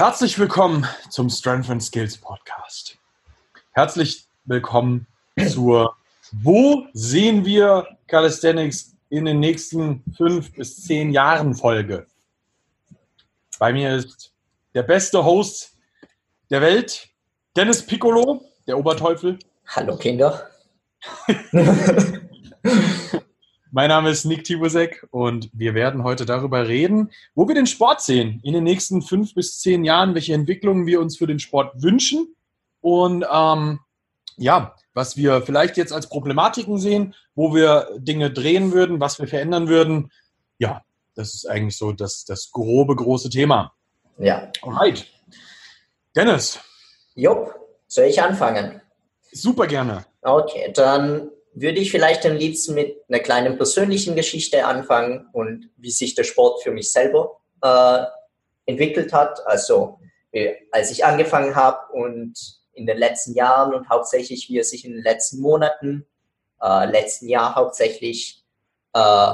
Herzlich willkommen zum Strength and Skills Podcast. Herzlich willkommen zur Wo sehen wir Calisthenics in den nächsten fünf bis zehn Jahren Folge. Bei mir ist der beste Host der Welt, Dennis Piccolo, der Oberteufel. Hallo Kinder. Mein Name ist Nick Tibusek und wir werden heute darüber reden, wo wir den Sport sehen in den nächsten fünf bis zehn Jahren, welche Entwicklungen wir uns für den Sport wünschen und ähm, ja, was wir vielleicht jetzt als Problematiken sehen, wo wir Dinge drehen würden, was wir verändern würden. Ja, das ist eigentlich so das, das grobe, große Thema. Ja. Alright. Dennis. Jupp, soll ich anfangen? Super gerne. Okay, dann würde ich vielleicht am liebsten mit einer kleinen persönlichen Geschichte anfangen und wie sich der Sport für mich selber äh, entwickelt hat. Also als ich angefangen habe und in den letzten Jahren und hauptsächlich wie er sich in den letzten Monaten, äh, letzten Jahr hauptsächlich äh,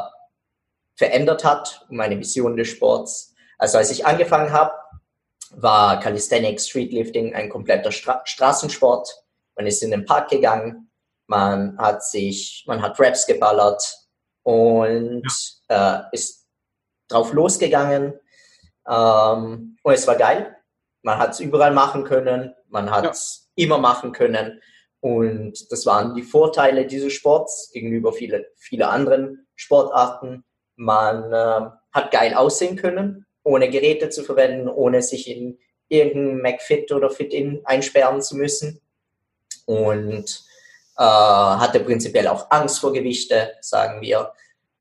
verändert hat, meine Vision des Sports. Also als ich angefangen habe, war Calisthenics, Streetlifting ein kompletter Stra Straßensport. Man ist in den Park gegangen, man hat sich, man hat Raps geballert und ja. äh, ist drauf losgegangen. Ähm, und es war geil. Man hat es überall machen können, man hat es ja. immer machen können. Und das waren die Vorteile dieses Sports gegenüber viele, viele anderen Sportarten. Man äh, hat geil aussehen können, ohne Geräte zu verwenden, ohne sich in irgendein McFit oder Fit-In einsperren zu müssen. Und äh, hatte prinzipiell auch Angst vor Gewichte, sagen wir,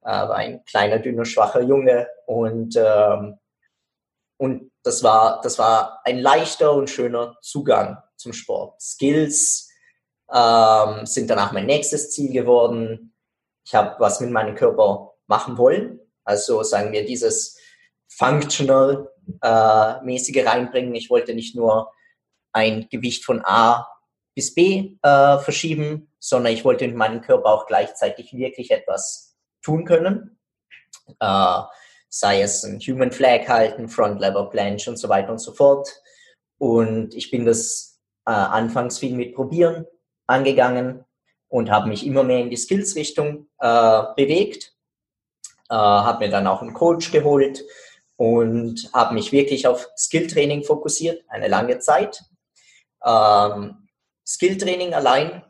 äh, war ein kleiner, dünner, schwacher Junge und, ähm, und das, war, das war ein leichter und schöner Zugang zum Sport. Skills ähm, sind danach mein nächstes Ziel geworden. Ich habe was mit meinem Körper machen wollen, also sagen wir dieses functional äh, mäßige reinbringen. Ich wollte nicht nur ein Gewicht von A bis B äh, verschieben, sondern ich wollte mit meinem Körper auch gleichzeitig wirklich etwas tun können. Äh, sei es ein Human Flag halten, Front Lever Planche und so weiter und so fort. Und ich bin das äh, anfangs viel mit Probieren angegangen und habe mich immer mehr in die Skills-Richtung äh, bewegt. Äh, habe mir dann auch einen Coach geholt und habe mich wirklich auf Skill-Training fokussiert, eine lange Zeit. Ähm, Skilltraining allein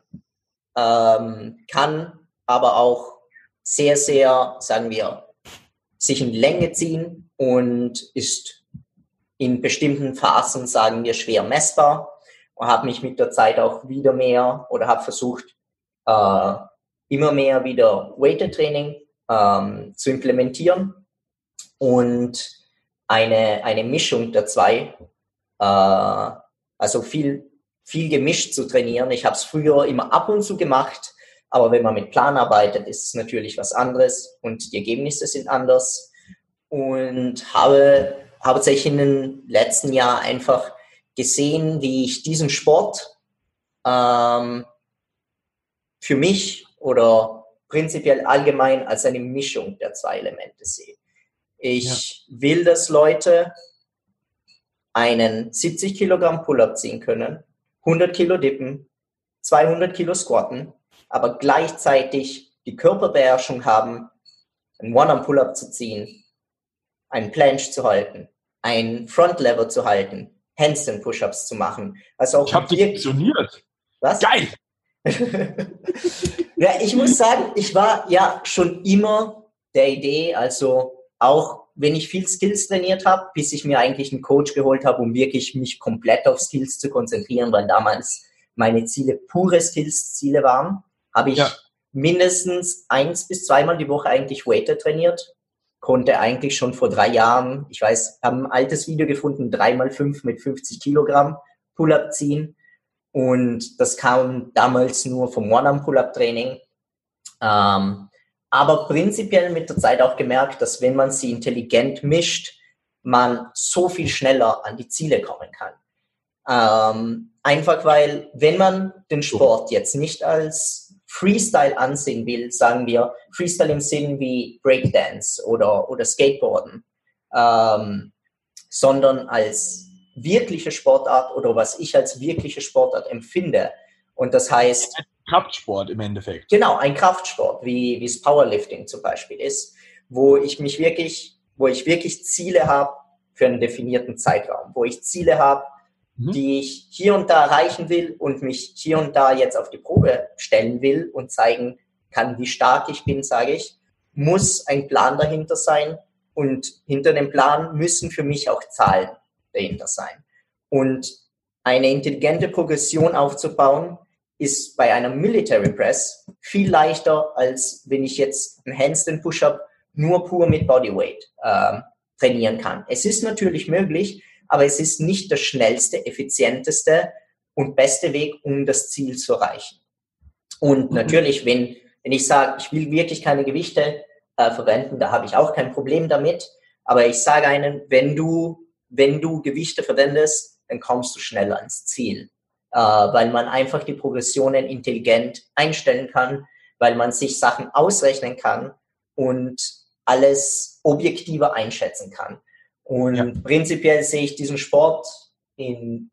ähm, kann aber auch sehr, sehr, sagen wir, sich in Länge ziehen und ist in bestimmten Phasen, sagen wir, schwer messbar. Und habe mich mit der Zeit auch wieder mehr oder habe versucht, äh, immer mehr wieder Weighted Training ähm, zu implementieren. Und eine, eine Mischung der zwei, äh, also viel viel gemischt zu trainieren. Ich habe es früher immer ab und zu gemacht, aber wenn man mit Plan arbeitet, ist es natürlich was anderes und die Ergebnisse sind anders. Und habe hauptsächlich in den letzten Jahren einfach gesehen, wie ich diesen Sport ähm, für mich oder prinzipiell allgemein als eine Mischung der zwei Elemente sehe. Ich ja. will, dass Leute einen 70 Kilogramm Pull-up ziehen können 100 Kilo dippen, 200 Kilo squatten, aber gleichzeitig die Körperbeherrschung haben, einen One-Arm-Pull-Up zu ziehen, einen Planche zu halten, einen Front-Lever zu halten, Handstand-Push-Ups zu machen. Also auch ich habe funktioniert. Was? Geil! ja, ich muss sagen, ich war ja schon immer der Idee, also auch wenn ich viel Skills trainiert habe, bis ich mir eigentlich einen Coach geholt habe, um wirklich mich komplett auf Skills zu konzentrieren, weil damals meine Ziele pure Skills-Ziele waren, habe ich ja. mindestens eins bis zweimal die Woche eigentlich Waiter trainiert. Konnte eigentlich schon vor drei Jahren, ich weiß, habe ein altes Video gefunden, dreimal fünf mit 50 Kilogramm Pull-up ziehen. Und das kam damals nur vom One-Arm-Pull-up-Training. Ähm, aber prinzipiell mit der Zeit auch gemerkt, dass wenn man sie intelligent mischt, man so viel schneller an die Ziele kommen kann. Ähm, einfach weil, wenn man den Sport jetzt nicht als Freestyle ansehen will, sagen wir Freestyle im Sinn wie Breakdance oder, oder Skateboarden, ähm, sondern als wirkliche Sportart oder was ich als wirkliche Sportart empfinde. Und das heißt. Kraftsport im Endeffekt. Genau, ein Kraftsport, wie, wie es Powerlifting zum Beispiel ist, wo ich mich wirklich, wo ich wirklich Ziele habe für einen definierten Zeitraum, wo ich Ziele habe, mhm. die ich hier und da erreichen will und mich hier und da jetzt auf die Probe stellen will und zeigen kann, wie stark ich bin, sage ich, muss ein Plan dahinter sein und hinter dem Plan müssen für mich auch Zahlen dahinter sein. Und eine intelligente Progression aufzubauen, ist bei einer Military Press viel leichter, als wenn ich jetzt einen Handstand Push-Up nur pur mit Bodyweight äh, trainieren kann. Es ist natürlich möglich, aber es ist nicht der schnellste, effizienteste und beste Weg, um das Ziel zu erreichen. Und mhm. natürlich, wenn, wenn ich sage, ich will wirklich keine Gewichte äh, verwenden, da habe ich auch kein Problem damit. Aber ich sage einen, wenn du, wenn du Gewichte verwendest, dann kommst du schnell ans Ziel weil man einfach die Progressionen intelligent einstellen kann, weil man sich Sachen ausrechnen kann und alles objektiver einschätzen kann. Und ja. prinzipiell sehe ich diesen Sport in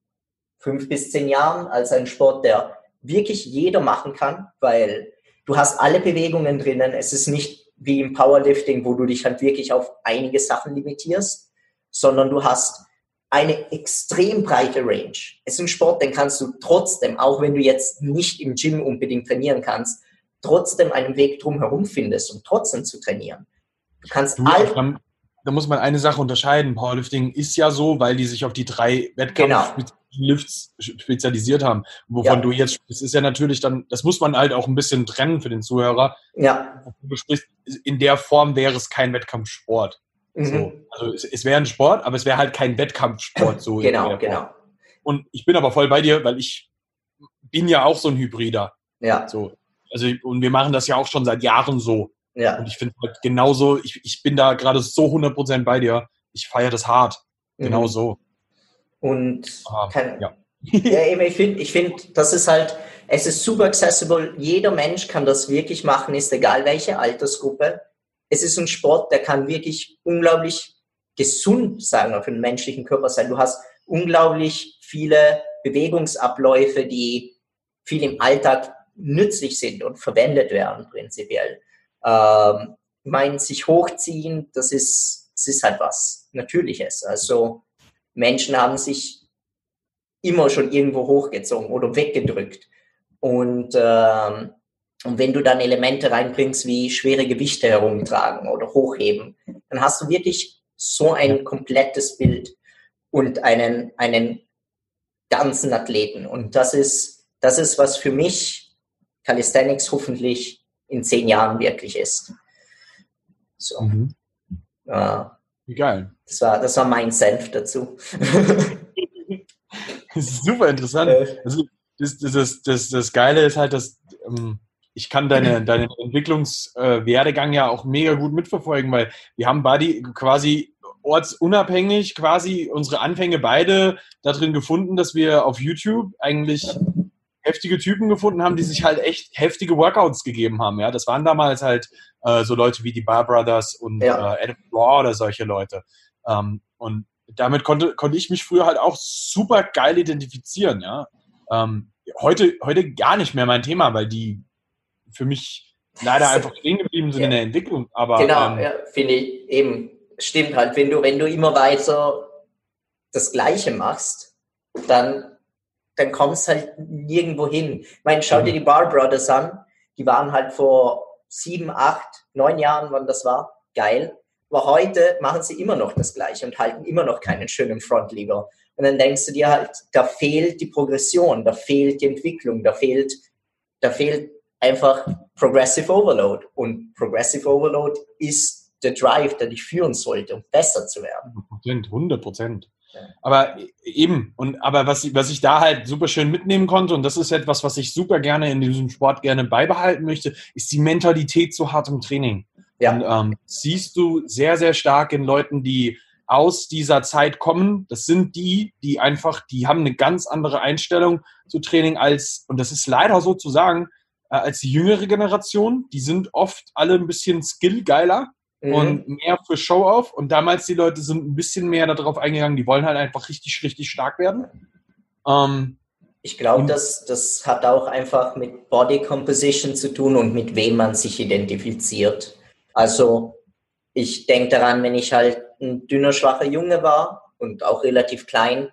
fünf bis zehn Jahren als einen Sport, der wirklich jeder machen kann, weil du hast alle Bewegungen drinnen. Es ist nicht wie im Powerlifting, wo du dich halt wirklich auf einige Sachen limitierst, sondern du hast eine extrem breite Range. Es ist ein Sport, den kannst du trotzdem, auch wenn du jetzt nicht im Gym unbedingt trainieren kannst, trotzdem einen Weg drumherum findest, um trotzdem zu trainieren. Du kannst du, all dann, da muss man eine Sache unterscheiden. Powerlifting ist ja so, weil die sich auf die drei Wettkampf-Lifts genau. spezialisiert haben. Wovon ja. du jetzt, das ist ja natürlich dann, das muss man halt auch ein bisschen trennen für den Zuhörer. Ja. Du sprichst, in der Form wäre es kein Wettkampfsport. Mhm. So. Also es, es wäre ein Sport, aber es wäre halt kein Wettkampfsport. So genau, genau. Und ich bin aber voll bei dir, weil ich bin ja auch so ein Hybrider. Ja. So. Also, und wir machen das ja auch schon seit Jahren so. Ja. Und ich finde halt genauso, ich, ich bin da gerade so 100% bei dir. Ich feiere das hart. Mhm. Genau so. Und ah, kann, ja. ja, ich finde, ich find, das ist halt, es ist super accessible. Jeder Mensch kann das wirklich machen, ist egal welche Altersgruppe es ist ein Sport, der kann wirklich unglaublich gesund, wir, für den menschlichen Körper sein. Du hast unglaublich viele Bewegungsabläufe, die viel im Alltag nützlich sind und verwendet werden, prinzipiell. Ähm, ich meine, sich hochziehen, das ist, das ist halt was Natürliches. Also Menschen haben sich immer schon irgendwo hochgezogen oder weggedrückt. Und ähm, und wenn du dann Elemente reinbringst wie schwere Gewichte herumtragen oder hochheben, dann hast du wirklich so ein komplettes Bild und einen, einen ganzen Athleten. Und das ist, das ist, was für mich Calisthenics hoffentlich in zehn Jahren wirklich ist. So. Mhm. Wie geil. Das war, das war mein Senf dazu. das ist super interessant. Äh. Also, das, das, das, das Geile ist halt, dass ähm, ich kann deine, deinen Entwicklungswerdegang äh, ja auch mega gut mitverfolgen, weil wir haben Buddy quasi ortsunabhängig quasi unsere Anfänge beide darin gefunden, dass wir auf YouTube eigentlich heftige Typen gefunden haben, die sich halt echt heftige Workouts gegeben haben. Ja, das waren damals halt äh, so Leute wie die Bar Brothers und ja. äh, Adam Law oder solche Leute. Ähm, und damit konnte, konnte ich mich früher halt auch super geil identifizieren. Ja, ähm, heute, heute gar nicht mehr mein Thema, weil die für mich leider einfach stehen geblieben sind ja. in der Entwicklung. Aber, genau, ähm, ja, finde ich eben. Stimmt halt, wenn du, wenn du immer weiter das Gleiche machst, dann, dann kommst halt nirgendwo hin. Ich meine, schau dir mhm. die Bar Brothers an, die waren halt vor sieben, acht, neun Jahren, wann das war, geil. Aber heute machen sie immer noch das Gleiche und halten immer noch keinen schönen Frontlever. Und dann denkst du dir halt, da fehlt die Progression, da fehlt die Entwicklung, da fehlt, da fehlt einfach Progressive Overload. Und Progressive Overload ist der Drive, der dich führen sollte, um besser zu werden. 100 Prozent. Aber eben, und aber was, was ich da halt super schön mitnehmen konnte, und das ist etwas, was ich super gerne in diesem Sport gerne beibehalten möchte, ist die Mentalität zu hartem Training. Ja. Und ähm, siehst du sehr, sehr stark in Leuten, die aus dieser Zeit kommen. Das sind die, die einfach, die haben eine ganz andere Einstellung zu Training als, und das ist leider so zu sagen, äh, als die jüngere Generation. Die sind oft alle ein bisschen skillgeiler. mhm. und mehr für Show-Off. Und damals die Leute sind ein bisschen mehr darauf eingegangen, die wollen halt einfach richtig, richtig stark werden. Ähm, ich glaube, das, das hat auch einfach mit Body Composition zu tun und mit wem man sich identifiziert. Also ich denke daran, wenn ich halt ein dünner, schwacher Junge war und auch relativ klein,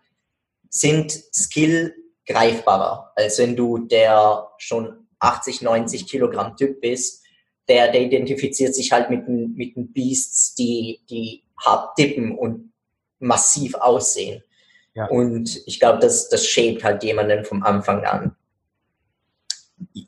sind Skill greifbarer, als wenn du der schon 80, 90 Kilogramm Typ bist. Der, der identifiziert sich halt mit den, mit den Beasts, die, die hart tippen und massiv aussehen. Ja. Und ich glaube, das, das shaped halt jemanden vom Anfang an.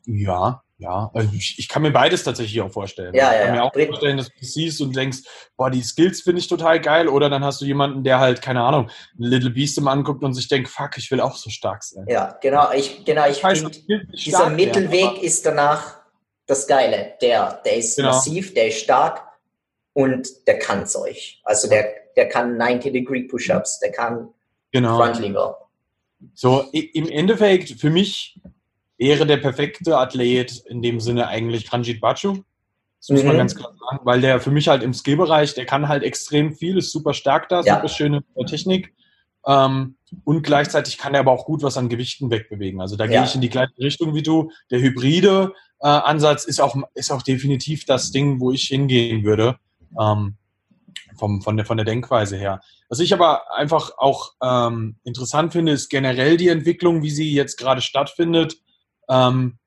Ja, ja. Also ich, ich, kann mir beides tatsächlich auch vorstellen. Ja, ich kann ja, mir auch vorstellen, dass du siehst und denkst, boah, die Skills finde ich total geil. Oder dann hast du jemanden, der halt, keine Ahnung, Little Beast im anguckt und sich denkt, fuck, ich will auch so stark sein. Ja, genau. Ich, genau, ich finde, dieser Mittelweg werden, ist danach das Geile. Der, der ist genau. massiv, der ist stark und der kann Zeug. Also der, der kann 90-Degree Push-Ups, der kann genau. Frontlever. So, im Endeffekt, für mich wäre der perfekte Athlet in dem Sinne eigentlich Ranjit Bachu. Das muss mhm. man ganz klar sagen, weil der für mich halt im Skillbereich, der kann halt extrem viel, ist super stark da, ja. super schöne Technik. Ähm, und gleichzeitig kann er aber auch gut was an Gewichten wegbewegen. Also da ja. gehe ich in die gleiche Richtung wie du. Der hybride äh, Ansatz ist auch, ist auch definitiv das Ding, wo ich hingehen würde. Ähm, vom, von, der, von der Denkweise her. Was ich aber einfach auch ähm, interessant finde, ist generell die Entwicklung, wie sie jetzt gerade stattfindet, ähm,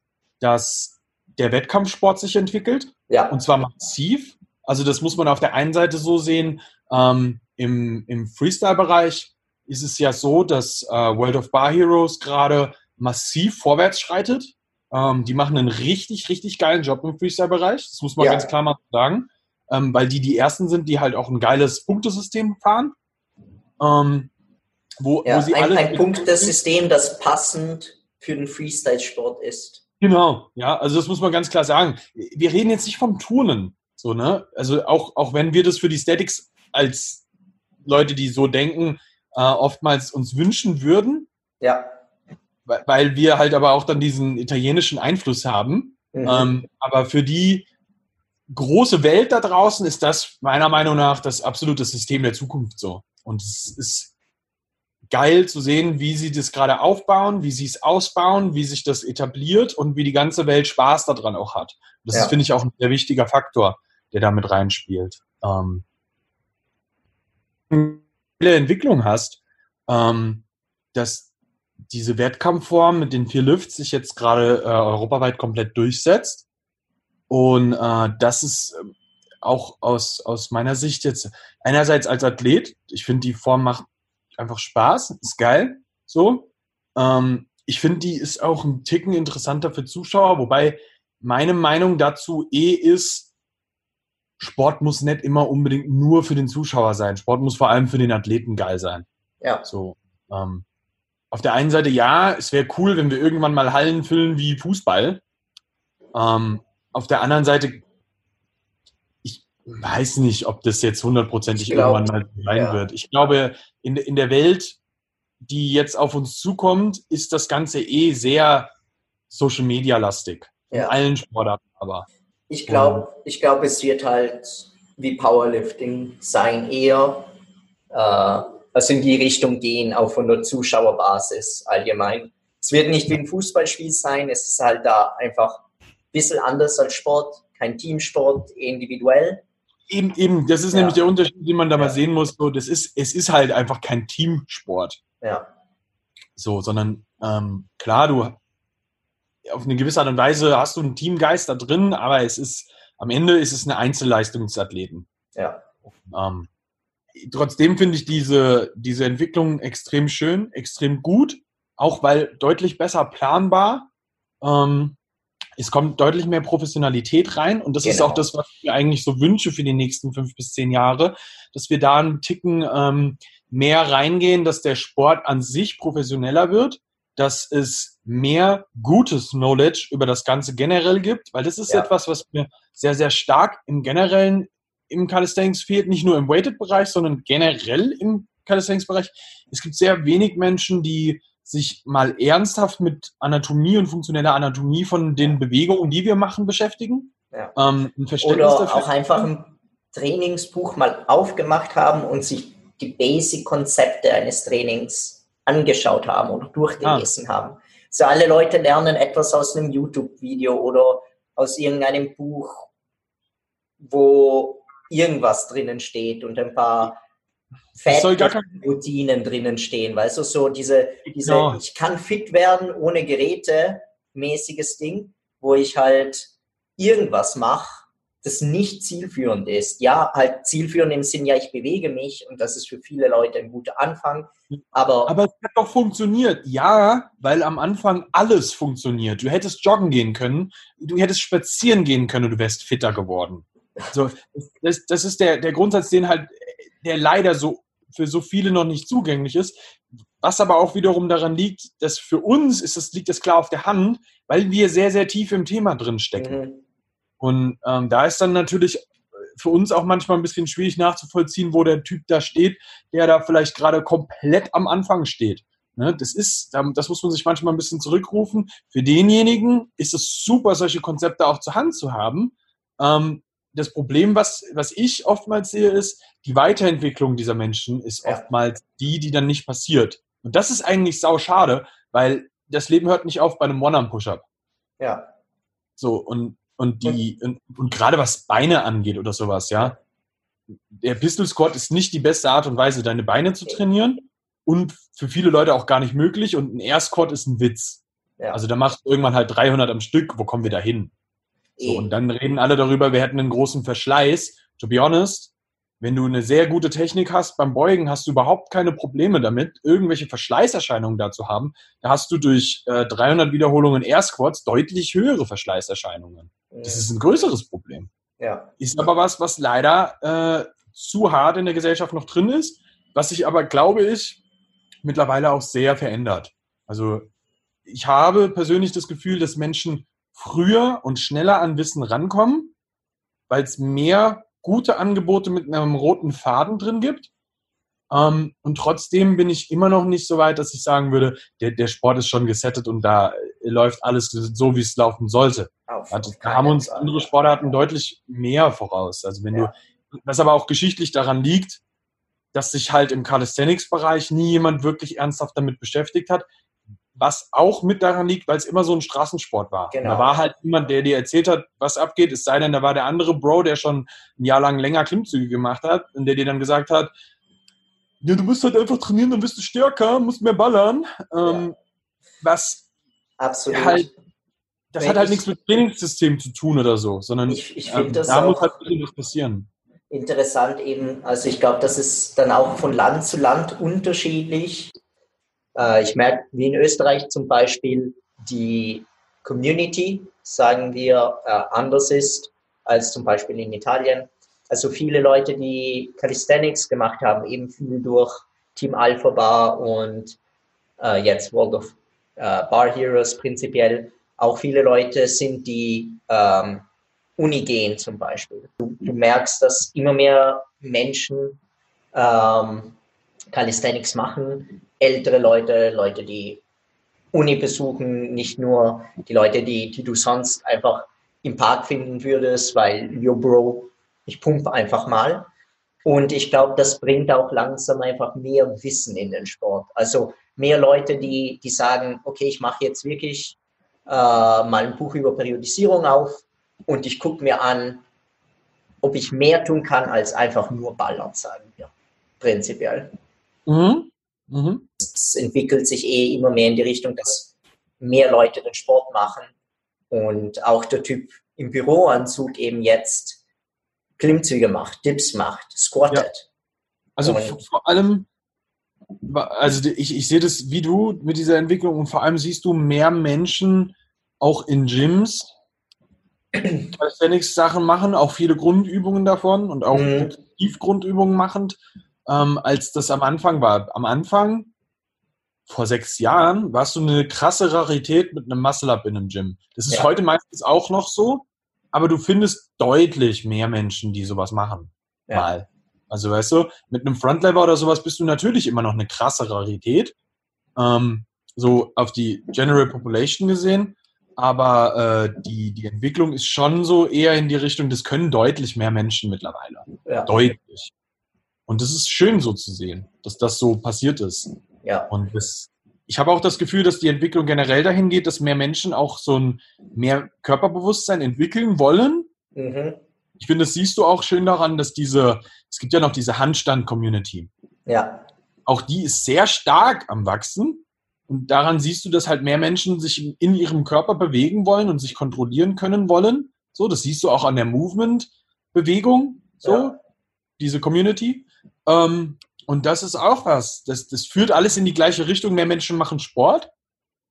dass der Wettkampfsport sich entwickelt. Ja. Und zwar massiv. Also das muss man auf der einen Seite so sehen. Ähm, Im im Freestyle-Bereich ist es ja so, dass äh, World of Bar Heroes gerade massiv vorwärts schreitet. Ähm, die machen einen richtig, richtig geilen Job im Freestyle-Bereich. Das muss man ja. ganz klar mal sagen. Ähm, weil die die ersten sind, die halt auch ein geiles Punktesystem fahren. Ähm, wo, ja, wo sie ein, alle ein Punktesystem, das passend für den Freestyle-Sport ist. Genau, ja, also das muss man ganz klar sagen. Wir reden jetzt nicht vom Turnen, so, ne? Also auch, auch wenn wir das für die Statics als Leute, die so denken, äh, oftmals uns wünschen würden. Ja. Weil wir halt aber auch dann diesen italienischen Einfluss haben. Mhm. Ähm, aber für die große Welt da draußen ist das meiner Meinung nach das absolute System der Zukunft so. Und es ist geil zu sehen, wie sie das gerade aufbauen, wie sie es ausbauen, wie sich das etabliert und wie die ganze Welt Spaß daran auch hat. Das ja. ist, finde ich, auch ein sehr wichtiger Faktor, der da mit reinspielt. Ähm, Entwicklung hast, ähm, dass diese Wettkampfform mit den vier Lifts sich jetzt gerade äh, europaweit komplett durchsetzt. Und äh, das ist auch aus, aus meiner Sicht jetzt einerseits als Athlet, ich finde, die Form macht einfach Spaß, ist geil, so. Ähm, ich finde, die ist auch ein Ticken interessanter für Zuschauer, wobei meine Meinung dazu eh ist, Sport muss nicht immer unbedingt nur für den Zuschauer sein. Sport muss vor allem für den Athleten geil sein. Ja. So. Ähm, auf der einen Seite ja, es wäre cool, wenn wir irgendwann mal Hallen füllen wie Fußball. Ähm, auf der anderen Seite weiß nicht, ob das jetzt hundertprozentig irgendwann mal sein ja. wird. Ich glaube, in, in der Welt, die jetzt auf uns zukommt, ist das Ganze eh sehr Social Media lastig. Ja. In allen Sportarten aber. Ich glaube, ich glaube, es wird halt wie Powerlifting sein, eher äh, also in die Richtung gehen, auch von der Zuschauerbasis allgemein. Es wird nicht wie ein Fußballspiel sein, es ist halt da einfach ein bisschen anders als Sport, kein Teamsport, individuell. Eben, eben, das ist ja. nämlich der Unterschied, den man da mal sehen muss. So, das ist, es ist halt einfach kein Teamsport. Ja. So, sondern ähm, klar, du auf eine gewisse Art und Weise hast du einen Teamgeist da drin, aber es ist am Ende ist es eine Einzelleistungsathleten. Ja. Ähm, trotzdem finde ich diese, diese Entwicklung extrem schön, extrem gut, auch weil deutlich besser planbar. Ähm, es kommt deutlich mehr Professionalität rein und das genau. ist auch das, was ich mir eigentlich so wünsche für die nächsten fünf bis zehn Jahre, dass wir da einen Ticken ähm, mehr reingehen, dass der Sport an sich professioneller wird, dass es mehr gutes Knowledge über das Ganze generell gibt, weil das ist ja. etwas, was mir sehr, sehr stark im generellen im Calisthenics fehlt, nicht nur im Weighted-Bereich, sondern generell im Calisthenics-Bereich. Es gibt sehr wenig Menschen, die sich mal ernsthaft mit Anatomie und funktioneller Anatomie von den Bewegungen, die wir machen, beschäftigen. Ja. Ähm, Oder auch einfach ein Trainingsbuch mal aufgemacht haben und sich die Basic-Konzepte eines Trainings angeschaut haben oder durchgelesen ah. haben. So alle Leute lernen etwas aus einem YouTube-Video oder aus irgendeinem Buch, wo irgendwas drinnen steht und ein paar Routinen drinnen stehen, weißt du, so diese, diese genau. ich kann fit werden ohne Geräte mäßiges Ding, wo ich halt irgendwas mache, das nicht zielführend ist. Ja, halt zielführend im Sinn, ja, ich bewege mich und das ist für viele Leute ein guter Anfang. Aber, aber es hat doch funktioniert. Ja, weil am Anfang alles funktioniert. Du hättest joggen gehen können, du hättest spazieren gehen können und du wärst fitter geworden. So, das, das ist der, der Grundsatz, den halt, der leider so für so viele noch nicht zugänglich ist. Was aber auch wiederum daran liegt, dass für uns ist das, liegt das klar auf der Hand, weil wir sehr, sehr tief im Thema drin stecken. Mhm. Und ähm, da ist dann natürlich für uns auch manchmal ein bisschen schwierig nachzuvollziehen, wo der Typ da steht, der da vielleicht gerade komplett am Anfang steht. Ne, das ist, das muss man sich manchmal ein bisschen zurückrufen. Für denjenigen ist es super, solche Konzepte auch zur Hand zu haben. Ähm, das Problem, was, was ich oftmals sehe, ist, die Weiterentwicklung dieser Menschen ist oftmals die, die dann nicht passiert. Und das ist eigentlich sau schade, weil das Leben hört nicht auf bei einem One-Arm-Push-Up. Ja. So, und, und die, und, und gerade was Beine angeht oder sowas, ja. Der Pistol Squat ist nicht die beste Art und Weise, deine Beine zu trainieren und für viele Leute auch gar nicht möglich und ein Air Squat ist ein Witz. Ja. Also da machst du irgendwann halt 300 am Stück, wo kommen wir da hin? So, und dann reden alle darüber, wir hätten einen großen Verschleiß. To be honest, wenn du eine sehr gute Technik hast beim Beugen, hast du überhaupt keine Probleme damit, irgendwelche Verschleißerscheinungen da zu haben. Da hast du durch äh, 300 Wiederholungen Air Squats deutlich höhere Verschleißerscheinungen. Das ist ein größeres Problem. Ja. Ist aber was, was leider äh, zu hart in der Gesellschaft noch drin ist, was sich aber, glaube ich, mittlerweile auch sehr verändert. Also ich habe persönlich das Gefühl, dass Menschen früher und schneller an Wissen rankommen, weil es mehr gute Angebote mit einem roten Faden drin gibt. Ähm, und trotzdem bin ich immer noch nicht so weit, dass ich sagen würde, der, der Sport ist schon gesettet und da läuft alles so, wie es laufen sollte. Also, da haben uns andere Sportarten deutlich mehr voraus. Also wenn ja. du, was aber auch geschichtlich daran liegt, dass sich halt im Calisthenics-Bereich nie jemand wirklich ernsthaft damit beschäftigt hat was auch mit daran liegt, weil es immer so ein Straßensport war. Genau. Da war halt niemand, der dir erzählt hat, was abgeht, es sei denn, da war der andere Bro, der schon ein Jahr lang länger Klimmzüge gemacht hat und der dir dann gesagt hat, ja, du musst halt einfach trainieren, dann bist du stärker, musst mehr ballern. Ähm, ja. Was Absolut. halt, das Wenn hat halt ich, nichts mit Trainingssystem zu tun oder so, sondern ich, ich ähm, da muss halt was passieren. Interessant eben, also ich glaube, das ist dann auch von Land zu Land unterschiedlich äh, ich merke, wie in Österreich zum Beispiel, die Community, sagen wir, äh, anders ist als zum Beispiel in Italien. Also viele Leute, die Calisthenics gemacht haben, eben viel durch Team Alpha Bar und äh, jetzt World of äh, Bar Heroes prinzipiell. Auch viele Leute sind die ähm, Uni gehen zum Beispiel. Du, du, merkst, dass immer mehr Menschen ähm, Calisthenics machen, ältere Leute, Leute, die Uni besuchen, nicht nur die Leute, die, die du sonst einfach im Park finden würdest, weil, yo Bro, ich pumpe einfach mal. Und ich glaube, das bringt auch langsam einfach mehr Wissen in den Sport. Also mehr Leute, die, die sagen, okay, ich mache jetzt wirklich äh, mal ein Buch über Periodisierung auf und ich gucke mir an, ob ich mehr tun kann als einfach nur ballern, sagen wir. Prinzipiell. Mhm. Mhm. Es entwickelt sich eh immer mehr in die Richtung, dass mehr Leute den Sport machen und auch der Typ im Büroanzug eben jetzt Klimmzüge macht, Dips macht, squattet. Ja. Also und vor allem, also ich, ich sehe das wie du mit dieser Entwicklung und vor allem siehst du mehr Menschen auch in Gyms, Calisthenics-Sachen machen, auch viele Grundübungen davon und auch mhm. Tiefgrundübungen machend ähm, als das am Anfang war. Am Anfang, vor sechs Jahren, warst du eine krasse Rarität mit einem Muscle-Up in einem Gym. Das ist ja. heute meistens auch noch so, aber du findest deutlich mehr Menschen, die sowas machen. Ja. Mal. Also weißt du, mit einem Frontlever oder sowas bist du natürlich immer noch eine krasse Rarität. Ähm, so auf die General Population gesehen. aber äh, die, die Entwicklung ist schon so eher in die Richtung, das können deutlich mehr Menschen mittlerweile. Ja. Deutlich. Und das ist schön so zu sehen, dass das so passiert ist. Ja. Und das, ich habe auch das Gefühl, dass die Entwicklung generell dahin geht, dass mehr Menschen auch so ein mehr Körperbewusstsein entwickeln wollen. Mhm. Ich finde, das siehst du auch schön daran, dass diese, es gibt ja noch diese Handstand-Community. Ja. Auch die ist sehr stark am Wachsen. Und daran siehst du, dass halt mehr Menschen sich in ihrem Körper bewegen wollen und sich kontrollieren können wollen. So, das siehst du auch an der Movement-Bewegung. So, ja. Diese Community. Ähm, und das ist auch was. Das, das führt alles in die gleiche Richtung. Mehr Menschen machen Sport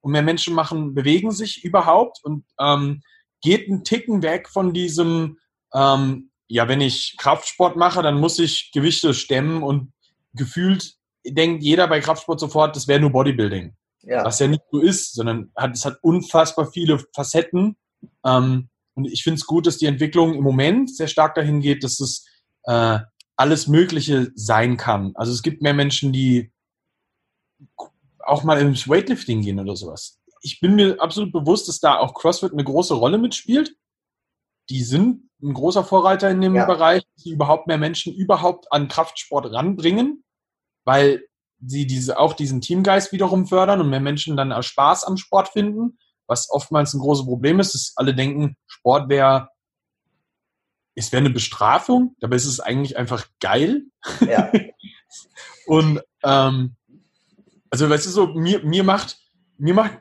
und mehr Menschen machen, bewegen sich überhaupt und ähm, geht einen Ticken weg von diesem, ähm, ja, wenn ich Kraftsport mache, dann muss ich Gewichte stemmen und gefühlt denkt jeder bei Kraftsport sofort, das wäre nur Bodybuilding. Ja. Was ja nicht so ist, sondern hat, es hat unfassbar viele Facetten. Ähm, und ich finde es gut, dass die Entwicklung im Moment sehr stark dahin geht, dass es äh, alles Mögliche sein kann. Also es gibt mehr Menschen, die auch mal ins Weightlifting gehen oder sowas. Ich bin mir absolut bewusst, dass da auch CrossFit eine große Rolle mitspielt. Die sind ein großer Vorreiter in dem ja. Bereich, die überhaupt mehr Menschen überhaupt an Kraftsport ranbringen, weil sie diese, auch diesen Teamgeist wiederum fördern und mehr Menschen dann auch Spaß am Sport finden, was oftmals ein großes Problem ist, dass alle denken, Sport wäre es wäre eine Bestrafung, dabei ist es eigentlich einfach geil. Ja. und ähm, also weißt du so, mir, mir macht, mir macht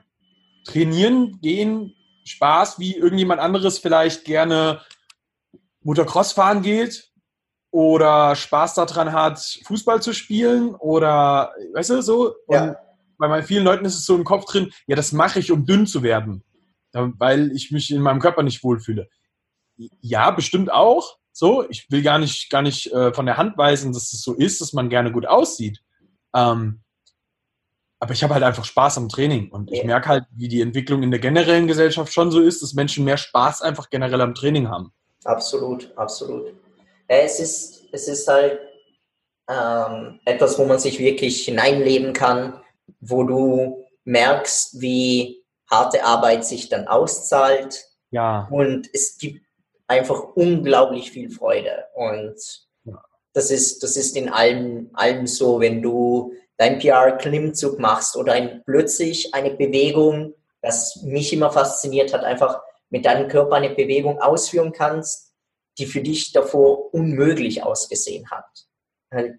Trainieren gehen Spaß, wie irgendjemand anderes vielleicht gerne Motocross fahren geht oder Spaß daran hat, Fußball zu spielen oder weißt du so. Ja. Und bei vielen Leuten ist es so im Kopf drin, ja, das mache ich, um dünn zu werden, weil ich mich in meinem Körper nicht wohlfühle ja, bestimmt auch. So, ich will gar nicht, gar nicht äh, von der Hand weisen, dass es so ist, dass man gerne gut aussieht. Ähm, aber ich habe halt einfach Spaß am Training und ich merke halt, wie die Entwicklung in der generellen Gesellschaft schon so ist, dass Menschen mehr Spaß einfach generell am Training haben. Absolut, absolut. Es ist, es ist halt ähm, etwas, wo man sich wirklich hineinleben kann, wo du merkst, wie harte Arbeit sich dann auszahlt. Ja. Und es gibt einfach unglaublich viel Freude. Und das ist, das ist in allem, allem so, wenn du dein PR-Klimmzug machst oder ein, plötzlich eine Bewegung, das mich immer fasziniert hat, einfach mit deinem Körper eine Bewegung ausführen kannst, die für dich davor unmöglich ausgesehen hat. Halt,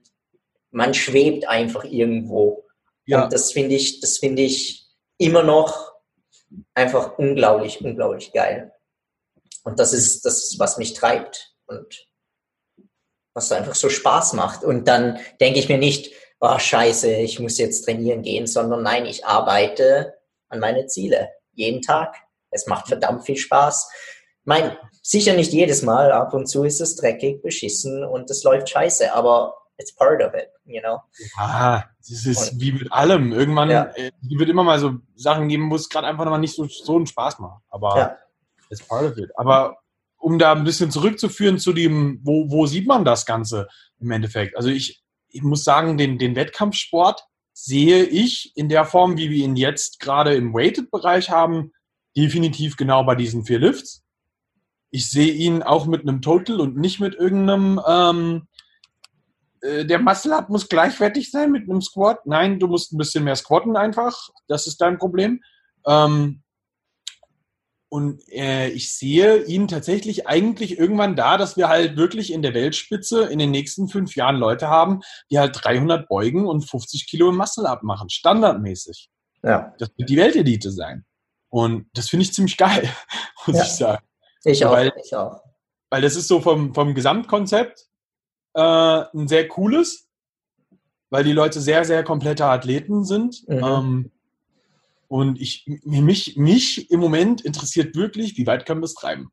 man schwebt einfach irgendwo. Ja. Und das finde ich, das finde ich immer noch einfach unglaublich, unglaublich geil. Und das ist das, was mich treibt und was einfach so Spaß macht. Und dann denke ich mir nicht, oh scheiße, ich muss jetzt trainieren gehen, sondern nein, ich arbeite an meine Ziele. Jeden Tag. Es macht verdammt viel Spaß. Mein, sicher nicht jedes Mal, ab und zu ist es dreckig, beschissen und es läuft scheiße, aber it's part of it, you know. Ja, das ist und, wie mit allem. Irgendwann ja. äh, wird immer mal so Sachen geben, wo es gerade einfach noch nicht so, so einen Spaß macht. Aber ja. It's part of it. Aber um da ein bisschen zurückzuführen zu dem, wo, wo sieht man das Ganze im Endeffekt? Also ich, ich muss sagen, den, den Wettkampfsport sehe ich in der Form, wie wir ihn jetzt gerade im Weighted-Bereich haben, definitiv genau bei diesen vier Lifts. Ich sehe ihn auch mit einem Total und nicht mit irgendeinem, ähm, äh, der Muscle-Up muss gleichwertig sein mit einem Squat. Nein, du musst ein bisschen mehr squatten einfach. Das ist dein Problem. Ähm, und äh, ich sehe ihn tatsächlich eigentlich irgendwann da, dass wir halt wirklich in der Weltspitze in den nächsten fünf Jahren Leute haben, die halt 300 beugen und 50 Kilo Muscle abmachen, standardmäßig. Ja. Das wird die Weltelite sein. Und das finde ich ziemlich geil, muss ja. ich sagen. Ich auch, weil, ich auch. Weil das ist so vom, vom Gesamtkonzept äh, ein sehr cooles, weil die Leute sehr, sehr komplette Athleten sind. Mhm. Ähm, und ich, mich, mich im Moment interessiert wirklich, wie weit können wir es treiben?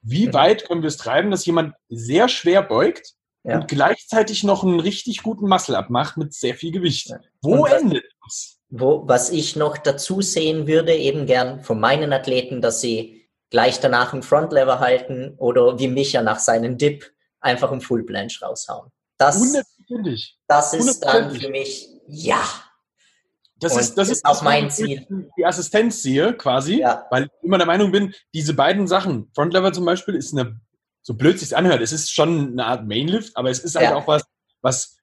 Wie mhm. weit können wir es treiben, dass jemand sehr schwer beugt ja. und gleichzeitig noch einen richtig guten Muscle abmacht mit sehr viel Gewicht? Ja. Wo was, endet das? Wo, was ich noch dazu sehen würde, eben gern von meinen Athleten, dass sie gleich danach einen Frontlever halten oder wie Micha nach seinem Dip einfach einen Full Blanche raushauen. Das, das ist dann für mich, ja, Das ist, das, ist auch mein Ziel. Die Assistenz sehe, quasi, ja. weil ich immer der Meinung bin, diese beiden Sachen, Frontlever zum Beispiel, ist eine, so blöd sich anhört, es ist schon eine Art Mainlift, aber es ist halt ja. auch was, was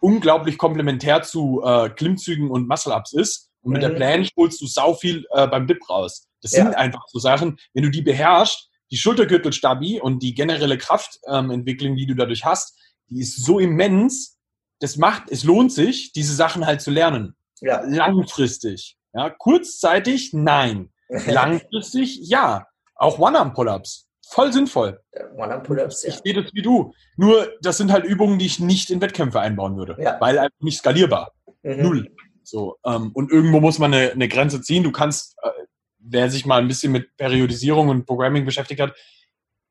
unglaublich komplementär zu äh, Klimmzügen und Muscle-Ups ist. Und mhm. mit der mhm. Planche holst du sau viel äh, beim Dip raus. Das ja. sind einfach so Sachen, wenn du die beherrschst, die Schultergürtelstabi und die generelle Kraftentwicklung, ähm, die du dadurch hast, die ist so immens, das macht, es lohnt sich, diese Sachen halt zu lernen. Ja. Langfristig. Ja, kurzzeitig, nein. Langfristig, ja. Auch One-Arm-Pull-Ups. Voll sinnvoll. One-Arm-Pull-Ups, ja. Ich sehe das wie du. Nur, das sind halt Übungen, die ich nicht in Wettkämpfe einbauen würde. Ja. Weil einfach nicht skalierbar. Mhm. Null. So, ähm, und irgendwo muss man eine, eine Grenze ziehen. Du kannst, äh, wer sich mal ein bisschen mit Periodisierung und Programming beschäftigt hat,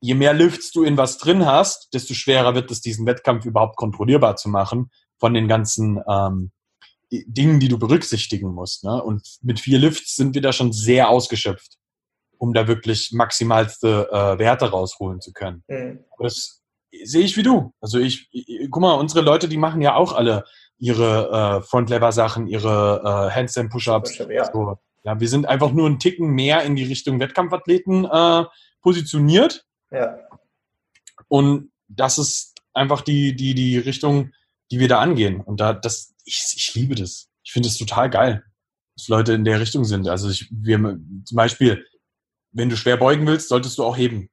je mehr Lifts du in was drin hast, desto schwerer wird es, diesen Wettkampf überhaupt kontrollierbar zu machen von den ganzen ähm, Dingen, die du berücksichtigen musst. Ne? Und mit vier Lifts sind wir da schon sehr ausgeschöpft, um da wirklich maximalste äh, Werte rausholen zu können. Mhm. Das sehe ich wie du. Also ich, ich, guck mal, unsere Leute, die machen ja auch alle ihre äh, Front-Lever-Sachen, ihre äh, Handstand-Push-Ups. Ja. So. ja, wir sind einfach nur einen Ticken mehr in die Richtung Wettkampfathleten äh, positioniert. Ja. Und das ist einfach die, die, die Richtung, die wir da angehen. Und da, das, ich, ich liebe das. Ich finde es total geil, dass Leute in der Richtung sind. Also ich, wir, zum Beispiel, wenn du schwer beugen willst, solltest du auch heben.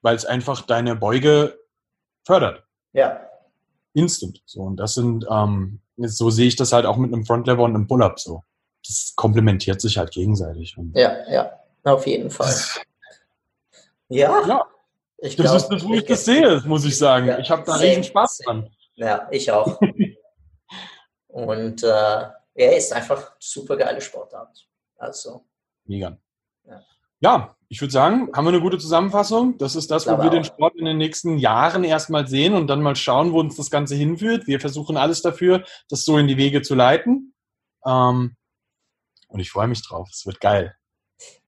Weil es einfach deine Beuge fördert. Ja. Instant. So, und das sind, ähm, so sehe ich das halt auch mit einem Frontlever und einem Pull-Up so. Das komplementiert sich halt gegenseitig. Und ja, ja, auf jeden Fall. Ja. ja. Ich das glaub, ist das, wo ich, ich das sehe, muss ich sagen. Ja, ich habe da riesen Spaß dran. Ja, ich auch. Und äh, er ist einfach super geile Sportart. Also. Mega. Ja. ja ich würde sagen, haben wir eine gute Zusammenfassung. Das ist das, wo wir auch. den Sport in den nächsten Jahren erstmal sehen und dann mal schauen, wo uns das Ganze hinführt. Wir versuchen alles dafür, das so in die Wege zu leiten. Ähm, und ich freue mich drauf. Es wird geil.